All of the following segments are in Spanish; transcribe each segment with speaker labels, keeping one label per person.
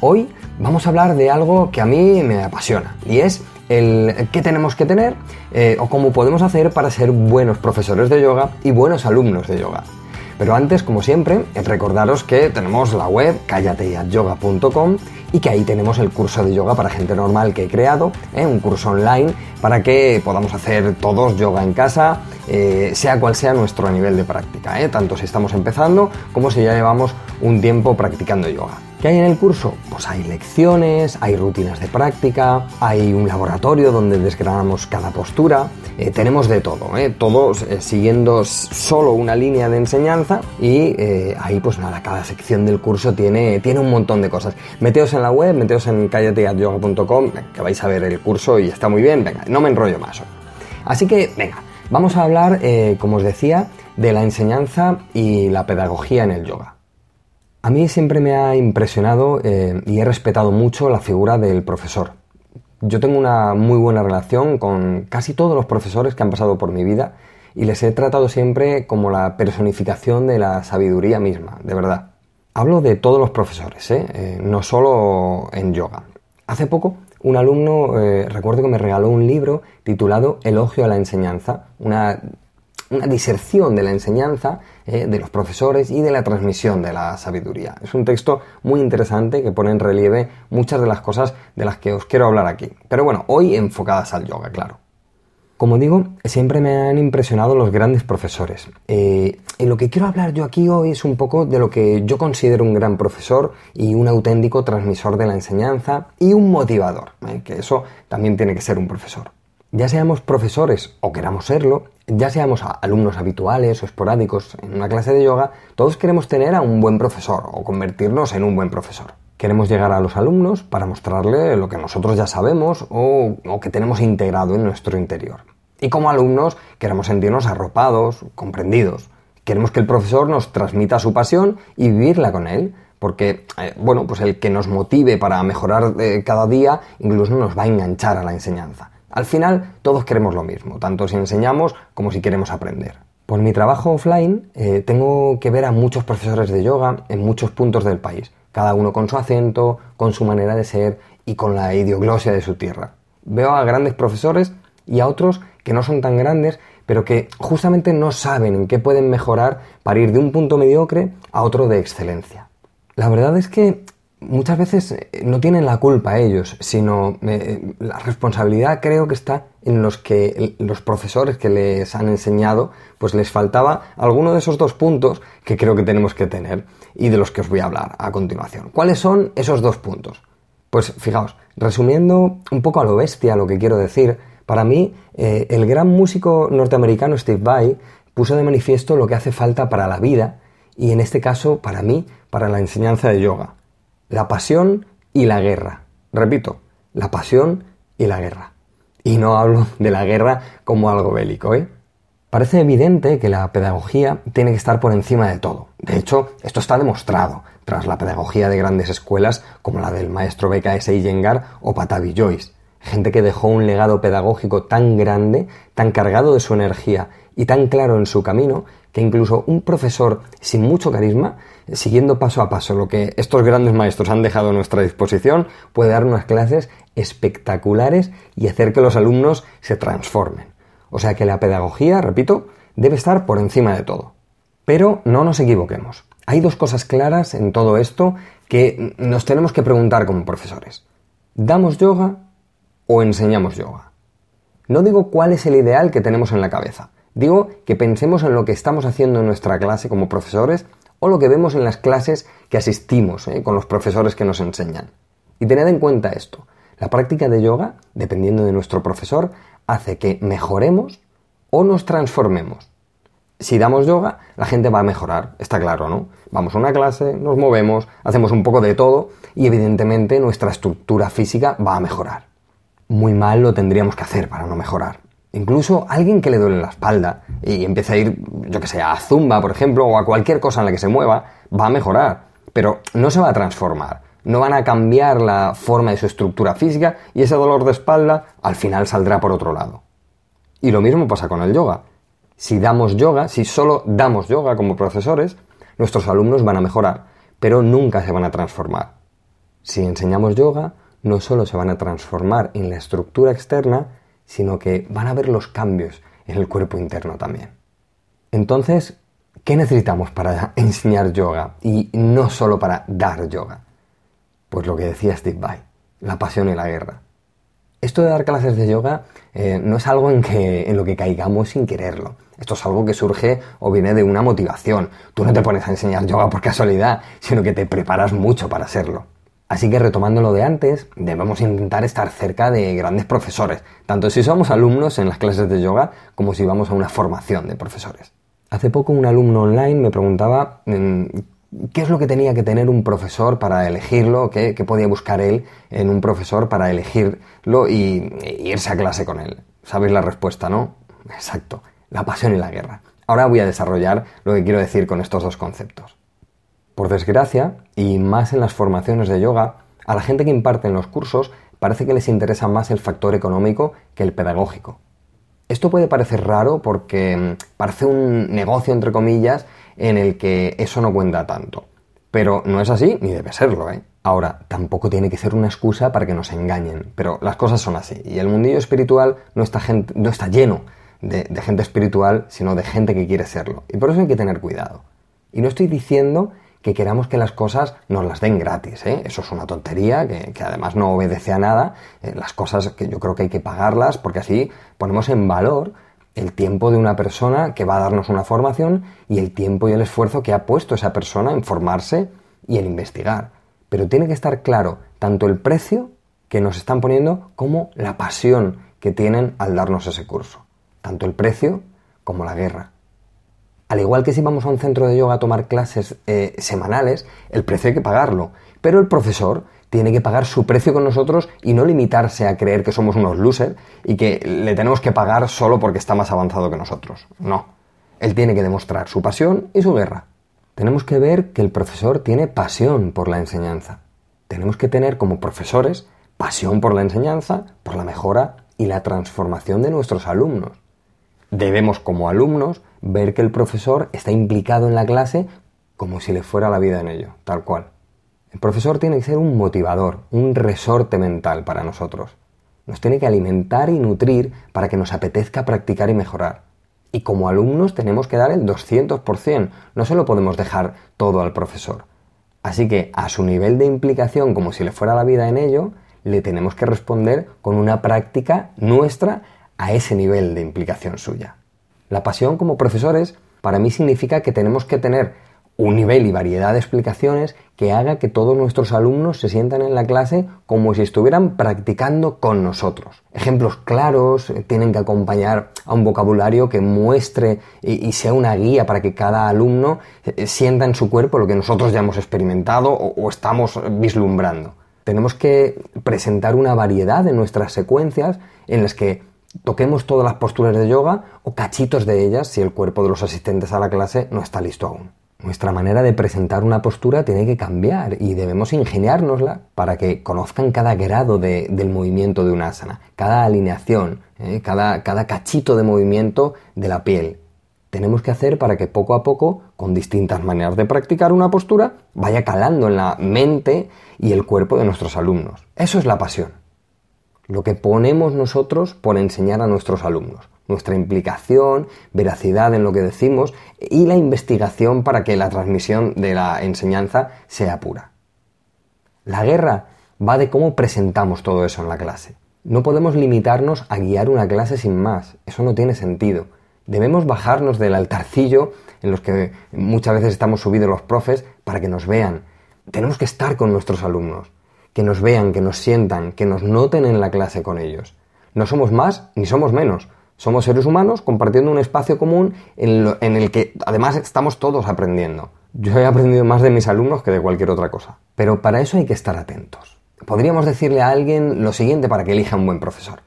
Speaker 1: Hoy vamos a hablar de algo que a mí me apasiona y es el qué tenemos que tener eh, o cómo podemos hacer para ser buenos profesores de yoga y buenos alumnos de yoga. Pero antes, como siempre, recordaros que tenemos la web callateyayoga.com y que ahí tenemos el curso de yoga para gente normal que he creado, ¿eh? un curso online para que podamos hacer todos yoga en casa, eh, sea cual sea nuestro nivel de práctica, tanto si estamos empezando como si ya llevamos un tiempo practicando yoga. ¿Qué hay en el curso? Pues hay lecciones, hay rutinas de práctica, hay un laboratorio donde desgranamos cada postura, eh, tenemos de todo, ¿eh? todos eh, siguiendo solo una línea de enseñanza y ahí pues nada, cada sección del curso tiene, tiene un montón de cosas. Meteos en la web, meteos en callateatyoga.com, que vais a ver el curso y está muy bien, venga, no me enrollo más hoy. Así que, venga, vamos a hablar, como os decía, de la enseñanza y la pedagogía en el yoga. A mí siempre me ha impresionado eh, y he respetado mucho la figura del profesor. Yo tengo una muy buena relación con casi todos los profesores que han pasado por mi vida y les he tratado siempre como la personificación de la sabiduría misma, de verdad. Hablo de todos los profesores, ¿eh? Eh, no solo en yoga. Hace poco un alumno, recuerdo que me regaló un libro titulado Elogio a la enseñanza, una una diserción de la enseñanza eh, de los profesores y de la transmisión de la sabiduría. Es un texto muy interesante que pone en relieve muchas de las cosas de las que os quiero hablar aquí. Pero bueno, hoy enfocadas al yoga, claro. Como digo, siempre me han impresionado los grandes profesores. Eh, lo que quiero hablar yo aquí hoy es un poco de lo que yo considero un gran profesor y un auténtico transmisor de la enseñanza y un motivador, eh, que eso también tiene que ser un profesor. Ya seamos profesores o queramos serlo, ya seamos alumnos habituales o esporádicos en una clase de yoga, todos queremos tener a un buen profesor o convertirnos en un buen profesor. Queremos llegar a los alumnos para mostrarle lo que nosotros ya sabemos o, que tenemos integrado en nuestro interior. Y como alumnos queremos sentirnos arropados, comprendidos. Queremos que el profesor nos transmita su pasión y vivirla con él, porque, eh, bueno, pues el que nos motive para mejorar eh, cada día incluso nos va a enganchar a la enseñanza. Al final, todos queremos lo mismo, tanto si enseñamos como si queremos aprender. Por mi trabajo offline, eh, tengo que ver a muchos profesores de yoga en muchos puntos del país, cada uno con su acento, con su manera de ser y con la idioglosia de su tierra. Veo a grandes profesores y a otros que no son tan grandes, pero que justamente no saben en qué pueden mejorar para ir de un punto mediocre a otro de excelencia. La verdad es que muchas veces eh, no tienen la culpa ellos, sino eh, la responsabilidad creo que está en los que los profesores que les han enseñado, pues les faltaba alguno de esos dos puntos que creo que tenemos que tener y de los que os voy a hablar a continuación. ¿Cuáles son esos dos puntos? Pues fijaos, resumiendo un poco a lo bestia lo que quiero decir, para mí eh, el gran músico norteamericano Steve Vai puso de manifiesto lo que hace falta para la vida y en este caso para mí, para la enseñanza de yoga la pasión y la guerra. Repito, la pasión y la guerra. Y no hablo de la guerra como algo bélico, ¿eh? Parece evidente que la pedagogía tiene que estar por encima de todo. De hecho, esto está demostrado tras la pedagogía de grandes escuelas como la del maestro BKS Iyengar o Patavi Joyce. Gente que dejó un legado pedagógico tan grande, tan cargado de su energía y tan claro en su camino que incluso un profesor sin mucho carisma, siguiendo paso a paso lo que estos grandes maestros han dejado a nuestra disposición, puede dar unas clases espectaculares y hacer que los alumnos se transformen. O sea que la pedagogía, repito, debe estar por encima de todo. Pero no nos equivoquemos. Hay dos cosas claras en todo esto que nos tenemos que preguntar como profesores. ¿Damos yoga o enseñamos yoga? No digo cuál es el ideal que tenemos en la cabeza. Digo que pensemos en lo que estamos haciendo en nuestra clase como profesores o lo que vemos en las clases que asistimos eh, con los profesores que nos enseñan. Y tened en cuenta esto, la práctica de yoga, dependiendo de nuestro profesor, hace que mejoremos o nos transformemos. Si damos yoga, la gente va a mejorar, está claro, ¿no? Vamos a una clase, nos movemos, hacemos un poco de todo y evidentemente nuestra estructura física va a mejorar. Muy mal lo tendríamos que hacer para no mejorar. Incluso alguien que le duele la espalda y empieza a ir, yo que sé, a zumba, por ejemplo, o a cualquier cosa en la que se mueva, va a mejorar, pero no se va a transformar. No van a cambiar la forma de su estructura física y ese dolor de espalda al final saldrá por otro lado. Y lo mismo pasa con el yoga. Si damos yoga, si solo damos yoga como profesores, nuestros alumnos van a mejorar, pero nunca se van a transformar. Si enseñamos yoga, no solo se van a transformar en la estructura externa, sino que van a ver los cambios en el cuerpo interno también. Entonces, ¿qué necesitamos para enseñar yoga y no solo para dar yoga? Pues lo que decía Steve Vai, la pasión y la guerra. Esto de dar clases de yoga eh, no es algo en, lo que caigamos sin quererlo. Esto es algo que surge o viene de una motivación. Tú no te pones a enseñar yoga por casualidad, sino que te preparas mucho para hacerlo. Así que retomando lo de antes, debemos intentar estar cerca de grandes profesores, tanto si somos alumnos en las clases de yoga como si vamos a una formación de profesores. Hace poco un alumno online me preguntaba mm, qué es lo que tenía que tener un profesor para elegirlo, qué, podía buscar él en un profesor para elegirlo y, y irse a clase con él. ¿Sabéis la respuesta, no? Exacto, la pasión y la guerra. Ahora voy a desarrollar lo que quiero decir con estos dos conceptos. Por desgracia, y más en las formaciones de yoga, a la gente que imparte en los cursos parece que les interesa más el factor económico que el pedagógico. Esto puede parecer raro porque mm, parece un negocio, entre comillas, en el que eso no cuenta tanto. Pero no es así ni debe serlo, ¿eh? Ahora, tampoco tiene que ser una excusa para que nos engañen, pero las cosas son así. Y el mundillo espiritual no está, no está lleno de gente espiritual, sino de gente que quiere serlo. Y por eso hay que tener cuidado. Y no estoy diciendo que queramos que las cosas nos las den gratis. ¿eh? Eso es una tontería que, además no obedece a nada. Eh, las cosas que yo creo que hay que pagarlas porque así ponemos en valor el tiempo de una persona que va a darnos una formación y el tiempo y el esfuerzo que ha puesto esa persona en formarse y en investigar. Pero tiene que estar claro tanto el precio que nos están poniendo como la pasión que tienen al darnos ese curso. Tanto el precio como la guerra. Al igual que si vamos a un centro de yoga a tomar clases eh, semanales, el precio hay que pagarlo. Pero el profesor tiene que pagar su precio con nosotros y no limitarse a creer que somos unos losers y que le tenemos que pagar solo porque está más avanzado que nosotros. No. Él tiene que demostrar su pasión y su guerra. Tenemos que ver que el profesor tiene pasión por la enseñanza. Tenemos que tener como profesores pasión por la enseñanza, por la mejora y la transformación de nuestros alumnos. Debemos como alumnos ver que el profesor está implicado en la clase como si le fuera la vida en ello, tal cual. El profesor tiene que ser un motivador, un resorte mental para nosotros. Nos tiene que alimentar y nutrir para que nos apetezca practicar y mejorar. Y como alumnos tenemos que dar el 200%, no se lo podemos dejar todo al profesor. Así que a su nivel de implicación, como si le fuera la vida en ello, le tenemos que responder con una práctica nuestra a ese nivel de implicación suya. La pasión como profesores para mí significa que tenemos que tener un nivel y variedad de explicaciones que haga que todos nuestros alumnos se sientan en la clase como si estuvieran practicando con nosotros. Ejemplos claros eh, tienen que acompañar a un vocabulario que muestre y, sea una guía para que cada alumno eh, sienta en su cuerpo lo que nosotros ya hemos experimentado o estamos vislumbrando. Tenemos que presentar una variedad de nuestras secuencias en las que toquemos todas las posturas de yoga o cachitos de ellas si el cuerpo de los asistentes a la clase no está listo aún. Nuestra manera de presentar una postura tiene que cambiar y debemos ingeniárnosla para que conozcan cada grado del movimiento de una asana, cada alineación, ¿eh? cada, cada cachito de movimiento de la piel. Tenemos que hacer para que poco a poco, con distintas maneras de practicar una postura, vaya calando en la mente y el cuerpo de nuestros alumnos. Eso es la pasión lo que ponemos nosotros por enseñar a nuestros alumnos, nuestra implicación, veracidad en lo que decimos y la investigación para que la transmisión de la enseñanza sea pura. La guerra va de cómo presentamos todo eso en la clase. No podemos limitarnos a guiar una clase sin más, eso no tiene sentido. Debemos bajarnos del altarcillo en los que muchas veces estamos subidos los profes para que nos vean. Tenemos que estar con nuestros alumnos que nos vean, que nos sientan, que nos noten en la clase con ellos. No somos más ni somos menos, Somos seres humanos compartiendo un espacio común en, el que además estamos todos aprendiendo. Yo he aprendido más de mis alumnos que de cualquier otra cosa. Pero para eso hay que estar atentos. Podríamos decirle a alguien lo siguiente para que elija un buen profesor.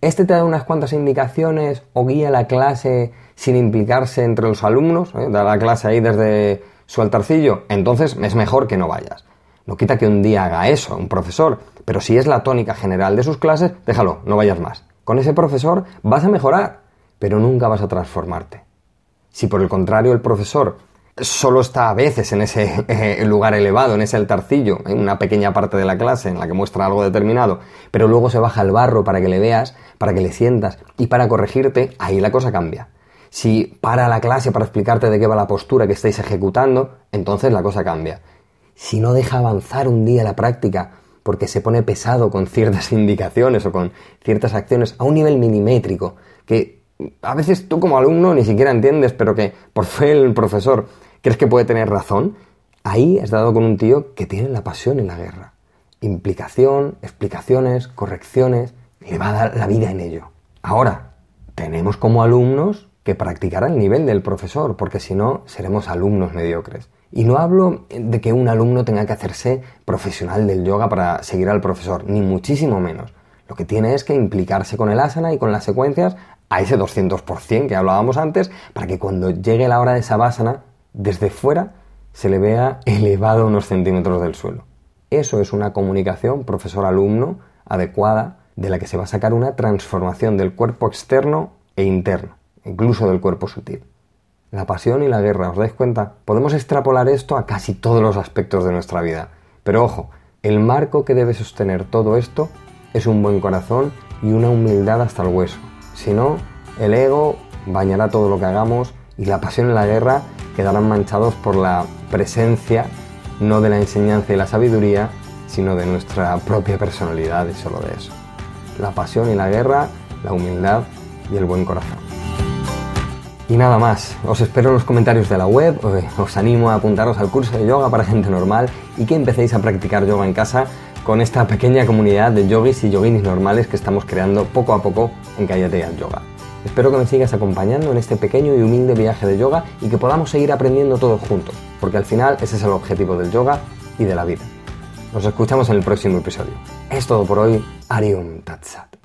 Speaker 1: Este te da unas cuantas indicaciones o guía la clase sin implicarse entre los alumnos, ¿eh? da la clase ahí desde su altarcillo, entonces es mejor que no vayas. No quita que un día haga eso un profesor, pero si es la tónica general de sus clases, déjalo, no vayas más. Con ese profesor vas a mejorar, pero nunca vas a transformarte. Si por el contrario el profesor solo está a veces en ese lugar elevado, en ese altarcillo, en una pequeña parte de la clase en la que muestra algo determinado, pero luego se baja al barro para que le veas, para que le sientas y para corregirte, ahí la cosa cambia. Si para la clase para explicarte de qué va la postura que estáis ejecutando, entonces la cosa cambia. Si no deja avanzar un día la práctica porque se pone pesado con ciertas indicaciones o con ciertas acciones a un nivel milimétrico que a veces tú como alumno ni siquiera entiendes, pero que por fe el profesor crees que puede tener razón, ahí has dado con un tío que tiene la pasión en la guerra. Implicación, explicaciones, correcciones, le va a dar la vida en ello. Ahora, tenemos como alumnos que practicar al nivel del profesor, porque si no, seremos alumnos mediocres. Y no hablo de que un alumno tenga que hacerse profesional del yoga para seguir al profesor, ni muchísimo menos. Lo que tiene es que implicarse con el asana y con las secuencias a ese 200% que hablábamos antes, para que cuando llegue la hora de esa basana, desde fuera se le vea elevado unos centímetros del suelo. Eso es una comunicación profesor-alumno adecuada de la que se va a sacar una transformación del cuerpo externo e interno incluso del cuerpo sutil. La pasión y la guerra, ¿os dais cuenta? Podemos extrapolar esto a casi todos los aspectos de nuestra vida. Pero ojo, el marco que debe sostener todo esto es un buen corazón y una humildad hasta el hueso. Si no, el ego bañará todo lo que hagamos y la pasión y la guerra quedarán manchados por la presencia no de la enseñanza y la sabiduría, sino de nuestra propia personalidad y solo de eso. La pasión y la guerra, la humildad y el buen corazón. Y nada más, os espero en los comentarios de la web, os animo a apuntaros al curso de yoga para gente normal y que empecéis a practicar yoga en casa con esta pequeña comunidad de yogis y yoginis normales que estamos creando poco a poco en Kayate Yoga. Espero que me sigas acompañando en este pequeño y humilde viaje de yoga y que podamos seguir aprendiendo todos juntos, porque al final ese es el objetivo del yoga y de la vida. Nos escuchamos en el próximo episodio. Es todo por hoy. Arium Tatsat.